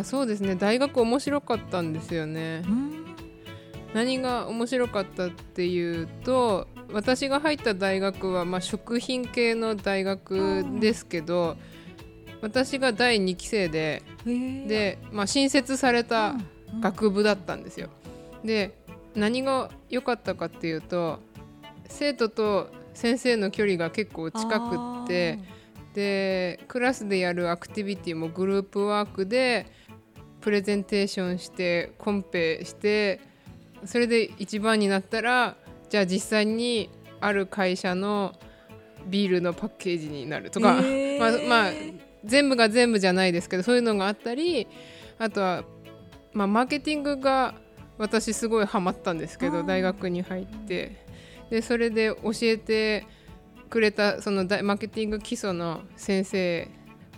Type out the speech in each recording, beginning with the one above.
あそうですね。大学面白かったんですよね。何が面白かったっていうと私が入った大学は、まあ、食品系の大学ですけど私が第2期生でで、まあ、新設された学部だったんですよ。で何が良かったかっていうと生徒と先生の距離が結構近くってでクラスでやるアクティビティもグループワークでプレゼンテーションしてコンペしてそれで一番になったらじゃあ実際にある会社のビールのパッケージになるとか、えー、まあ、まあ、全部が全部じゃないですけどそういうのがあったりあとは、まあ、マーケティングが私すごいハマったんですけど大学に入って。でそれで教えてくれたそのマーケティング基礎の先生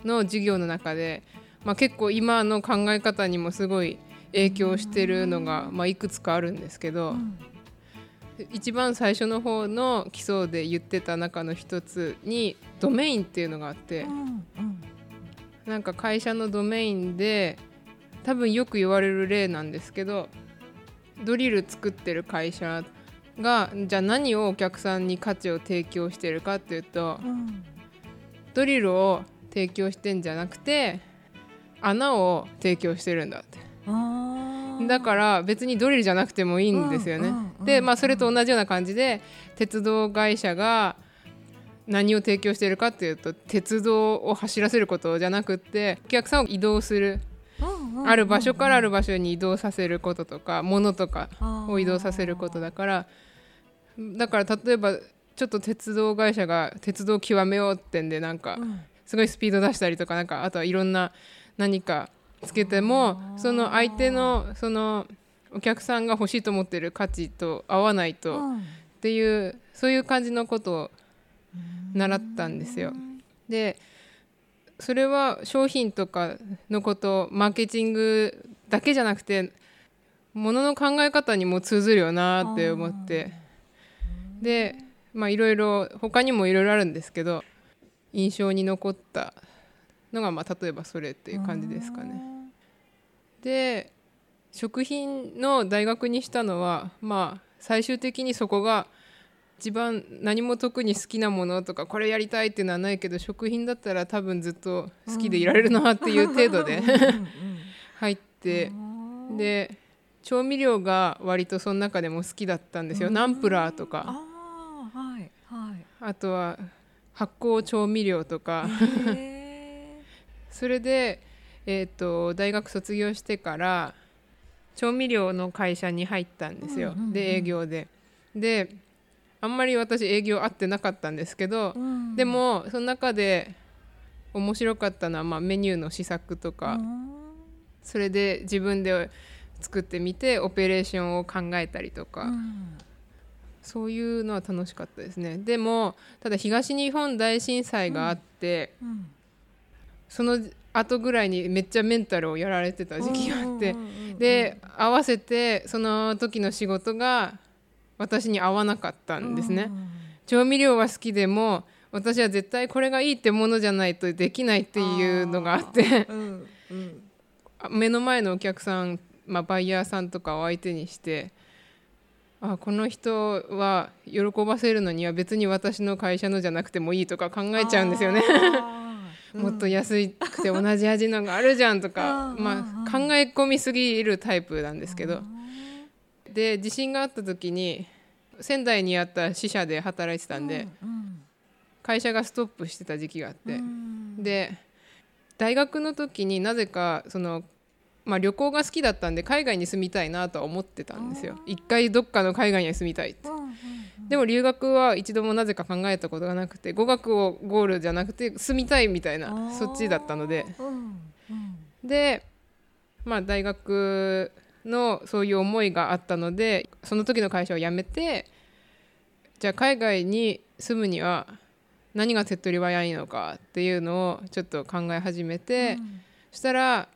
の授業の中で、まあ、結構今の考え方にもすごい影響してるのが、まあ、いくつかあるんですけど、うん、一番最初の方の基礎で言ってた中の一つにドメインっていうのがあって、うんうん、なんか会社のドメインで多分よく言われる例なんですけどドリル作ってる会社がじゃあ何をお客さんに価値を提供してるかっていうと、うん、ドリルを提供してんじゃなくて穴を提供してるんだって。だから別にドリルじゃなくてもいいんですよね。でまあそれと同じような感じで鉄道会社が何を提供しているかっていうと鉄道を走らせることじゃなくってお客さんを移動する。ある場所からある場所に移動させることとか物とかを移動させることだからだから例えばちょっと鉄道会社が鉄道を極めようってんでなんかすごいスピード出したりとかなんかあとはいろんな何かつけてもその相手のそのお客さんが欲しいと思ってる価値と合わないとっていうそういう感じのことを習ったんですよ。でそれは商品とかのことマーケティングだけじゃなくてものの考え方にも通ずるよなって思って。でまあいろいろ他にもいろいろあるんですけど印象に残ったのがまあ例えばそれっていう感じですかね。で食品の大学にしたのはまあ最終的にそこが一番何も特に好きなものとかこれやりたいっていうのはないけど食品だったら多分ずっと好きでいられるなっていう程度で入ってで調味料が割とその中でも好きだったんですよ。ナンプラーとか。あとは発酵調味料とかそれで、えーと、大学卒業してから調味料の会社に入ったんですよ、で営業で。であんまり私営業合ってなかったんですけど、うん、でもその中で面白かったのは、まあ、メニューの試作とか、うん、それで自分で作ってみてオペレーションを考えたりとか、うん、そういうのは楽しかったですね。でもただ東日本大震災があって、その後ぐらいにめっちゃメンタルをやられてた時期があってで合わせてその時の仕事が私に合わなかったんですね。調味料は好きでも私は絶対これがいいってものじゃないとできないっていうのがあってうんうん、目の前のお客さん、まあ、バイヤーさんとかを相手にしてあこの人は喜ばせるのには別に私の会社のじゃなくてもいいとか考えちゃうんですよね。もっと安くて同じ味のがあるじゃんとか、まあ、考え込みすぎるタイプなんですけど。で地震があった時に仙台にあった支社で働いてたんで、会社がストップしてた時期があって、うん、で大学の時になぜかその、まあ、旅行が好きだったんで海外に住みたいなとは思ってたんですよ。一回どっかの海外に住みたいって、うんうんうん、でも留学は一度もなぜか考えたことがなくて語学をゴールじゃなくて住みたいみたいなそっちだったので、うんうん、でまあ大学のそういう思いがあったのでその時の会社を辞めてじゃあ海外に住むには何が手っ取り早いのかっていうのをちょっと考え始めて、うん、そしたら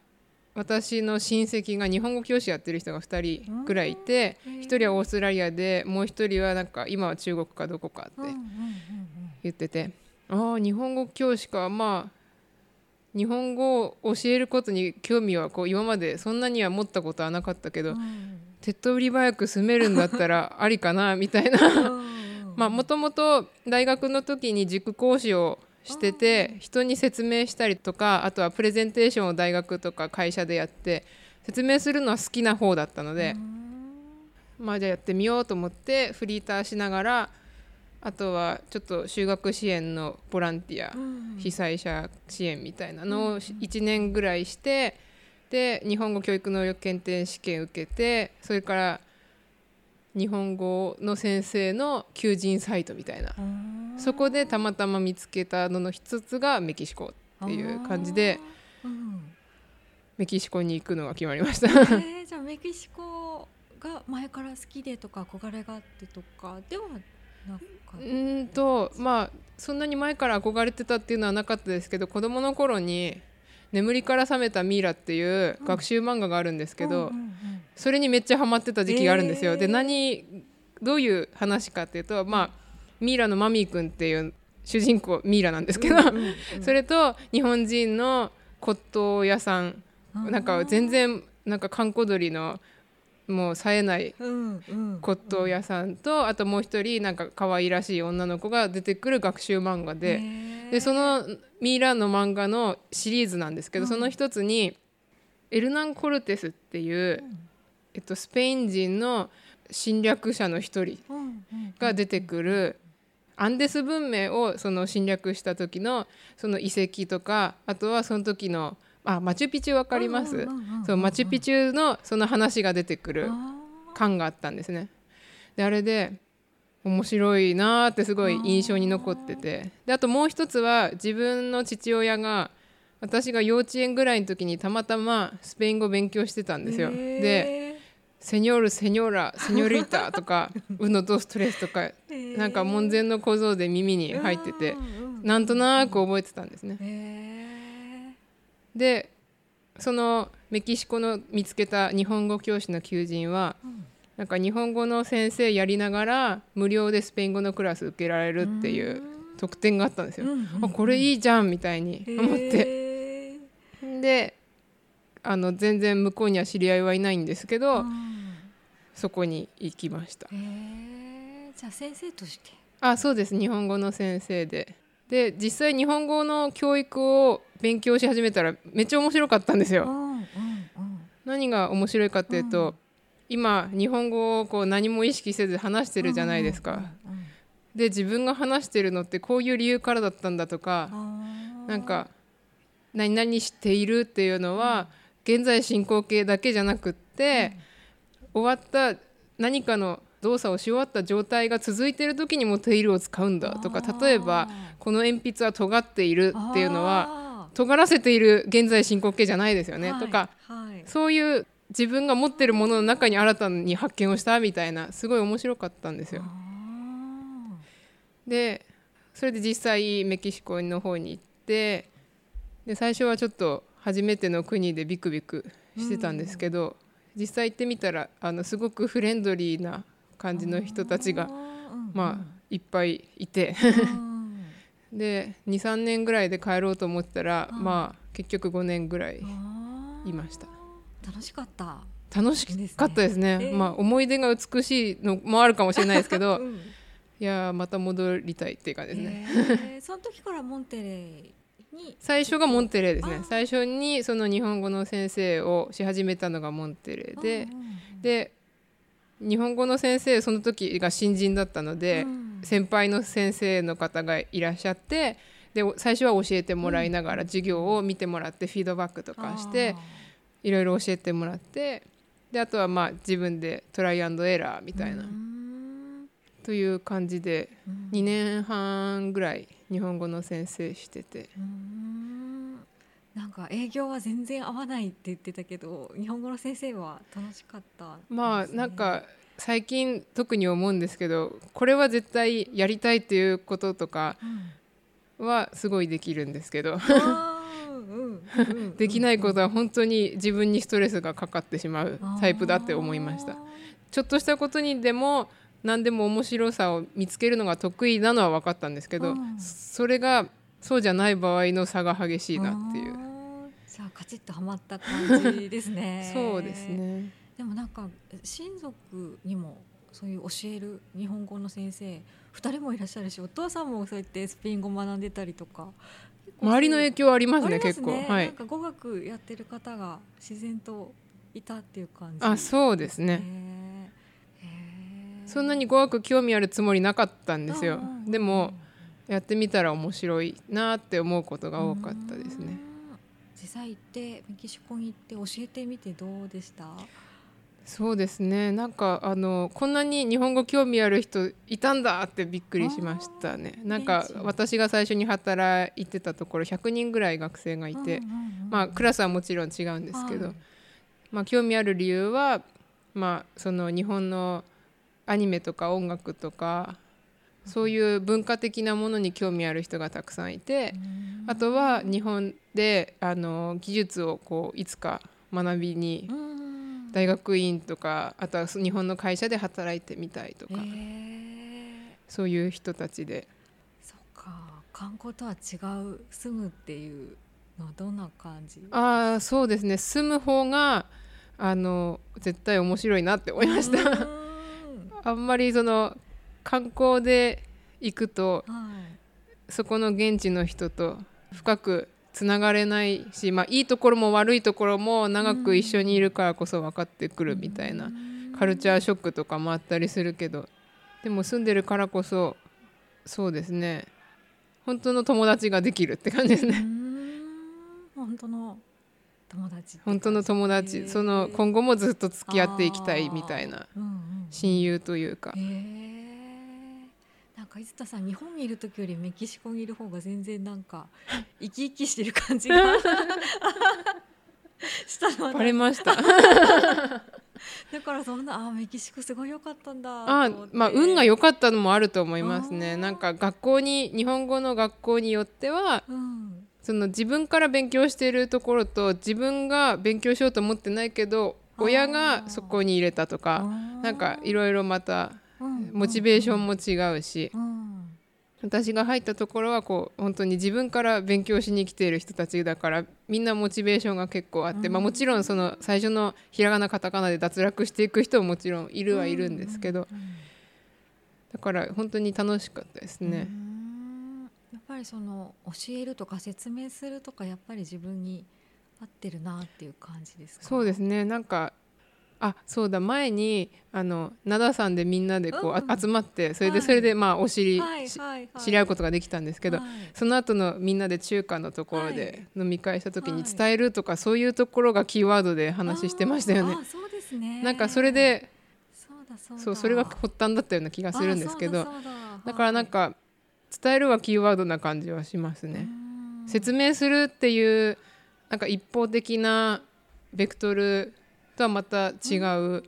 私の親戚が日本語教師やってる人が2人ぐらいいて、うん、1人はオーストラリアでもう1人はなんか今は中国かどこかって言ってて、ああ日本語教師か。まあ日本語を教えることに興味はこう今までそんなには持ったことはなかったけど、手っ取り早く住めるんだったらありかなみたいな。まあもともと大学の時に塾講師をしてて人に説明したりとかあとはプレゼンテーションを大学とか会社でやって説明するのは好きな方だったのでまあじゃあやってみようと思ってフリーターしながらあとはちょっと就学支援のボランティア、被災者支援みたいなのを1年ぐらいしてで日本語教育能力検定試験受けてそれから日本語の先生の求人サイトみたいな。そこでたまたま見つけたのの一つがメキシコっていう感じで、メキシコに行くのが決まりました。えー、じゃあメキシコが前から好きでとか憧れがあってとかではうんとまあそんなに前から憧れてたっていうのはなかったですけど子供の頃に「眠りから覚めたミイラ」っていう学習漫画があるんですけど、それにめっちゃハマってた時期があるんですよ。えー、で何どういう話かっていうとまあミイラのマミーくんっていう主人公ミイラなんですけど、それと日本人の骨董屋さん。なんか全然なんか閑古鳥のもう冴えない骨董屋さんとあともう一人なんか可愛らしい女の子が出てくる学習漫画で。でそのミイラの漫画のシリーズなんですけど、その一つにエルナン・コルテスっていう、えっと、スペイン人の侵略者の一人が出てくるアンデス文明をその侵略した時のその遺跡とかあとはその時のあマチュピチュわかります、そうマチュピチュのその話が出てくる感があったんですね。であれで面白いなってすごい印象に残ってて。であともう一つは自分の父親が私が幼稚園ぐらいの時にたまたまスペイン語勉強してたんですよ。で「セニョールセニョーラセニョリータ」とか「ウノドストレス」とかなんか門前の小僧で耳に入っててなんとなく覚えてたんですね。でそのメキシコの見つけた日本語教師の求人は、うん、なんか日本語の先生やりながら無料でスペイン語のクラス受けられるっていう特典があったんですよ。あこれいいじゃんみたいに思って。であの全然向こうには知り合いはいないんですけど、うん、そこに行きました。じゃあ先生として？あそうです。日本語の先生で。で実際日本語の教育を勉強し始めたらめっちゃ面白かったんですよ。うんうんうん、何が面白いかっていうと、うん、今日本語をこう何も意識せず話してるじゃないですか。うんうんうん。で自分が話してるのってこういう理由からだったんだとかなんか何々しているっていうのは現在進行形だけじゃなくって、終わった何かの動作をし終わった状態が続いている時にもテイルを使うんだとか例えばこの鉛筆は尖っているっていうのは尖らせている現在進行形じゃないですよね、はい、とか、はい、そういう自分が持ってるものの中に新たに発見をしたみたいなすごい面白かったんですよ。でそれで実際メキシコの方に行ってで最初はちょっと初めての国でビクビクしてたんですけど、うん、実際行ってみたらあのすごくフレンドリーな感じの人たちが、まあ、いっぱいいて。で23年ぐらいで帰ろうと思ったら、まあ結局5年ぐらいいました。楽しかった。楽しかったですね、えー、まあ思い出が美しいのもあるかもしれないですけど、うん、いやまた戻りたいっていう感じですね、えー、その時からモンテレに最初がモンテレーですね。最初にその日本語の先生をし始めたのがモンテレーで、で日本語の先生その時が新人だったので、うん、先輩の先生の方がいらっしゃってで最初は教えてもらいながら授業を見てもらってフィードバックとかしていろいろ教えてもらってであとはまあ自分でトライアンドエラーみたいな、という感じで2年半ぐらい日本語の先生してて。なんか営業は全然合わないって言ってたけど日本語の先生は楽しかった、ね、まあなんか最近特に思うんですけどこれは絶対やりたいっていうこととかはすごいできるんですけど。できないことは本当に自分にストレスがかかってしまうタイプだって思いました。ちょっとしたことにでも何でも面白さを見つけるのが得意なのは分かったんですけど、それがそうじゃない場合の差が激しいなっていう。じゃあカチッとはまった感じですね。そうですね。でもなんか親族にもそういう教える日本語の先生2人もいらっしゃるしお父さんもそうやってスペイン語学んでたりとか周りの影響ありますね、ね、結構、はい、なんか語学やってる方が自然といたっていう感じ、あそうですねそんなに語学興味あるつもりなかったんですよ。でもやってみたら面白いなって思うことが多かったですね。実際行ってメキシコに行って教えてみてどうでした？そうですね。なんかあのこんなに日本語興味ある人いたんだってびっくりしましたね。なんか私が最初に働いてたところ100人ぐらい学生がいて、まあクラスはもちろん違うんですけど、はい、まあ、興味ある理由は、まあ、その日本のアニメとか音楽とかそういう文化的なものに興味ある人がたくさんいてあとは日本であの技術をこういつか学びに大学院とかあとは日本の会社で働いてみたいとか、そういう人たちで。そっか。観光とは違う住むっていうのはどんな感じ？ああそうですね。住む方があの絶対面白いなって思いましたあんまりその観光で行くと、はい、そこの現地の人と深くつながれないし、まあ、いいところも悪いところも長く一緒にいるからこそ分かってくるみたいなカルチャーショックとかもあったりするけどでも住んでるからこそそうですね。本当の友達ができるって感じですね。本当の友達本当の友達その今後もずっと付き合っていきたいみたいな親友というか。なんか伊田さん日本にいる時よりメキシコにいる方が全然なんか 生き生きしてる感じが したのバレました。だからそんなあメキシコすごい良かったんだあまあ運が良かったのもあると思いますね。なんか学校に日本語の学校によっては、うん、その自分から勉強しているところと自分が勉強しようと思ってないけど親がそこに入れたとかなんかいろいろまたモチベーションも違うし、私が入ったところはこう本当に自分から勉強しに来ている人たちだからみんなモチベーションが結構あって、まあ、もちろんその最初のひらがなカタカナで脱落していく人ももちろんいるはいるんですけど、だから本当に楽しかったですね。やっぱりその教えるとか説明するとかやっぱり自分に合ってるなっていう感じですか？そうですね。なんかあそうだ。前にあの灘さんでみんなでこう、うん、集まってそれで、それでまあお知り、はいはい。知り合うことができたんですけど、はい、その後のみんなで中華のところで飲み会した時に伝えるとか、そういうところがキーワードで話してましたよね。そうですね。なんかそれでそうそれが発端だったような気がするんですけどだからなんか伝えるはキーワードな感じはしますね。説明するっていうなんか一方的なベクトルとはまた違う、うん、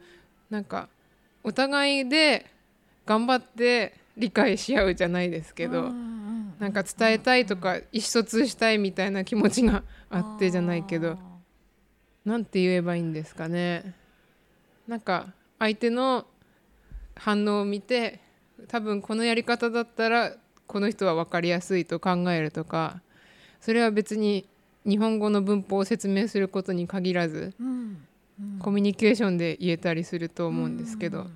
なんかお互いで頑張って理解し合うじゃないですけど、うん、なんか伝えたいとか意思疎通したいみたいな気持ちがあってじゃないけど何て言えばいいんですかね。なんか相手の反応を見て多分このやり方だったらこの人は分かりやすいと考えるとかそれは別に日本語の文法を説明することに限らず、うん、コミュニケーションで言えたりすると思うんですけど、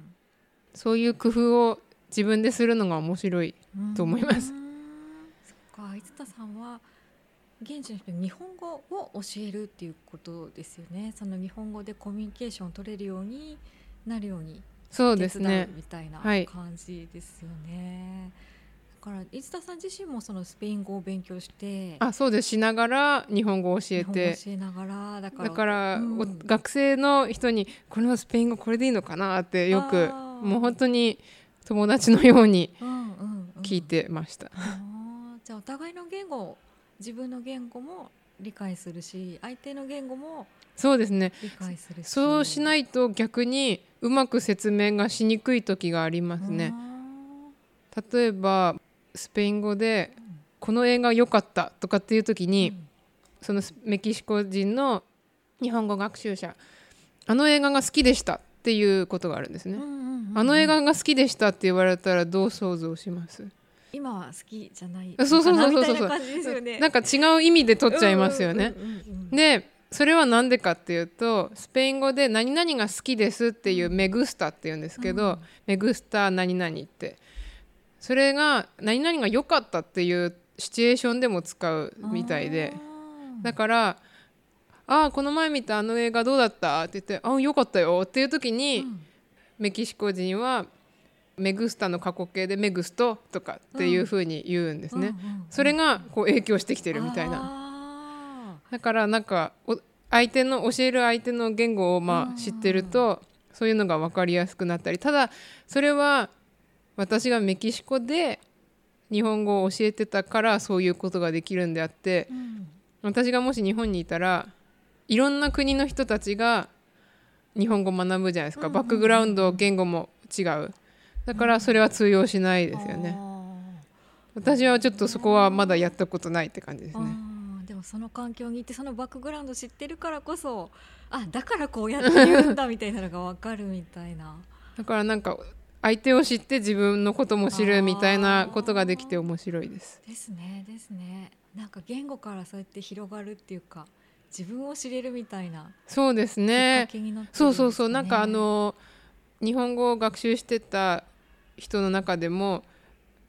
そういう工夫を自分でするのが面白いと思います。そっか、いつたさんは現地の人に日本語を教えるっていうことですよね。その日本語でコミュニケーションを取れるようになるようにそうですね。みたいな感じですよね。はいから飯田さん自身もそのスペイン語を勉強してあそうです。しながら日本語を教えて。教えながらだからだから、うん、学生の人にこのスペイン語これでいいのかなってよくもう本当に友達のように聞いてました。うんうんうん、じゃあお互いの言語自分の言語も理解するし相手の言語もそうですね。そうしないと逆にうまく説明がしにくい時がありますね。例えばスペイン語で「この映画良かった」とかっていう時に、そのメキシコ人の日本語学習者「あの映画が好きでした」っていうことがあるんですね。あの映画が好きでしたって言われたらどう想像します？今は好きじゃない。そうそうそうそうそう。ね。なんか違う意味で取っちゃいますよね。でそれは何でかっていうとスペイン語で「何々が好きです」っていう「メグスタ」っていうんですけど「うん。メグスタ何々」ってそれが何々が良かったっていうシチュエーションでも使うみたいでだから「ああこの前見たあの映画どうだった?」って言って「ああ良かったよ」っていう時に、うんメキシコ人は「メグスタ」の過去形で「メグスト」とかっていう風に言うんですね。それがこう影響してきてるみたいな。なだからなんかお相手の教える相手の言語をまうんあ知ってるとそういうのが分かりやすくなったりただそれは私がメキシコで日本語を教えてたからそういうことができるんであってうん。私がもし日本にいたらいろんな国の人たちが日本語を学ぶじゃないですか、うんうんバックグラウンド言語も違う。だからそれは通用しないですよね。あ私はちょっとそこはまだやったことないって感じですー。ねでもその環境にいてそのバックグラウンド知ってるからこそあだからこうやって言うんだみたいなのがわかるみたいな。だからなんか相手を知って自分のことも知るみたいなことができて面白いです。ですねですね。なんか言語からそうやって広がるっていうか自分を知れるみたいなそうですね。そうそうそう。なんかあの日本語を学習してた人の中でも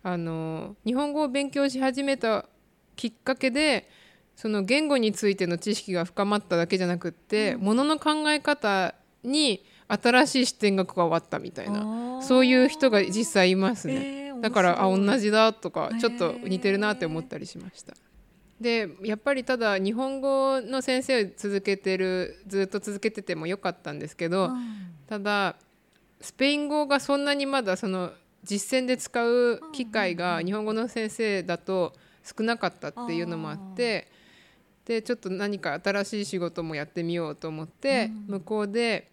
あの日本語を勉強し始めたきっかけでその言語についての知識が深まっただけじゃなくって、ものの考え方に新しい視点が加わったみたいな。そういう人が実際いますね。えーだからあ同じだとかちょっと似てるなって思ったりしました。でやっぱりただ日本語の先生を続けてるずっと続けててもよかったんですけど、うん。ただスペイン語がそんなにまだその実践で使う機会が日本語の先生だと少なかったっていうのもあってでちょっと何か新しい仕事もやってみようと思って、うん。向こうで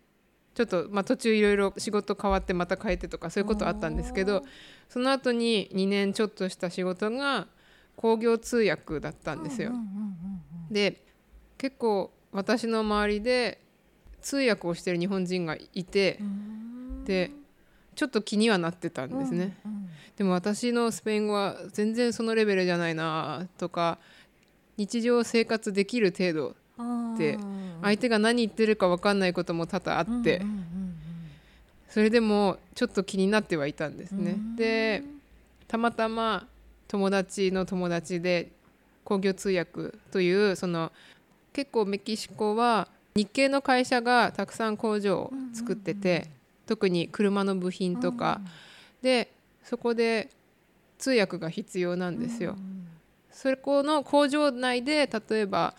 ちょっと、まあ、途中いろいろ仕事変わってまた変えてとかそういうことあったんですけどその後に2年ちょっとした仕事が工業通訳だったんですよ。で結構私の周りで通訳をしてる日本人がいてうん。でちょっと気にはなってたんですね、うんうんでも私のスペイン語は全然そのレベルじゃないなとか日常生活できる程度であー相手が何言ってるか分かんないことも多々あって、それでもちょっと気になってはいたんですね、うん。でたまたま友達の友達で工業通訳というその結構メキシコは日系の会社がたくさん工場を作ってて、特に車の部品とか、でそこで通訳が必要なんですよ。うん。そこの工場内で例えば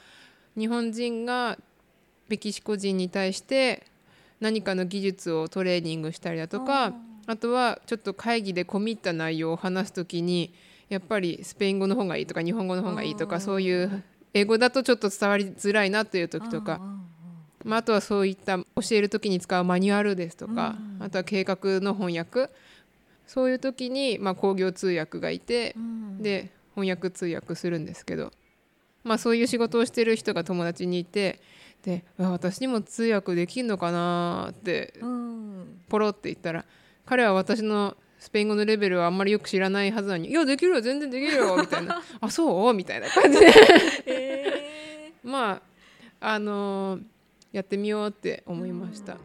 日本人がメキシコ人に対して何かの技術をトレーニングしたりだとかあとはちょっと会議で込み入った内容を話す時にやっぱりスペイン語の方がいいとか日本語の方がいいとかそういう英語だとちょっと伝わりづらいなという時とかまあ、あとはそういった教える時に使うマニュアルですとか、うん。あとは計画の翻訳。そういう時に、まあ、工業通訳がいて、うん。で翻訳通訳するんですけど、まあ、そういう仕事をしてる人が友達にいてであ私にも通訳できるのかなってうんポロって言ったら彼は私のスペイン語のレベルはあんまりよく知らないはずなのに「いやできるよ全然できるよ」みたいな「あそう?」みたいな感じでえ まああのーやってみようって思いました。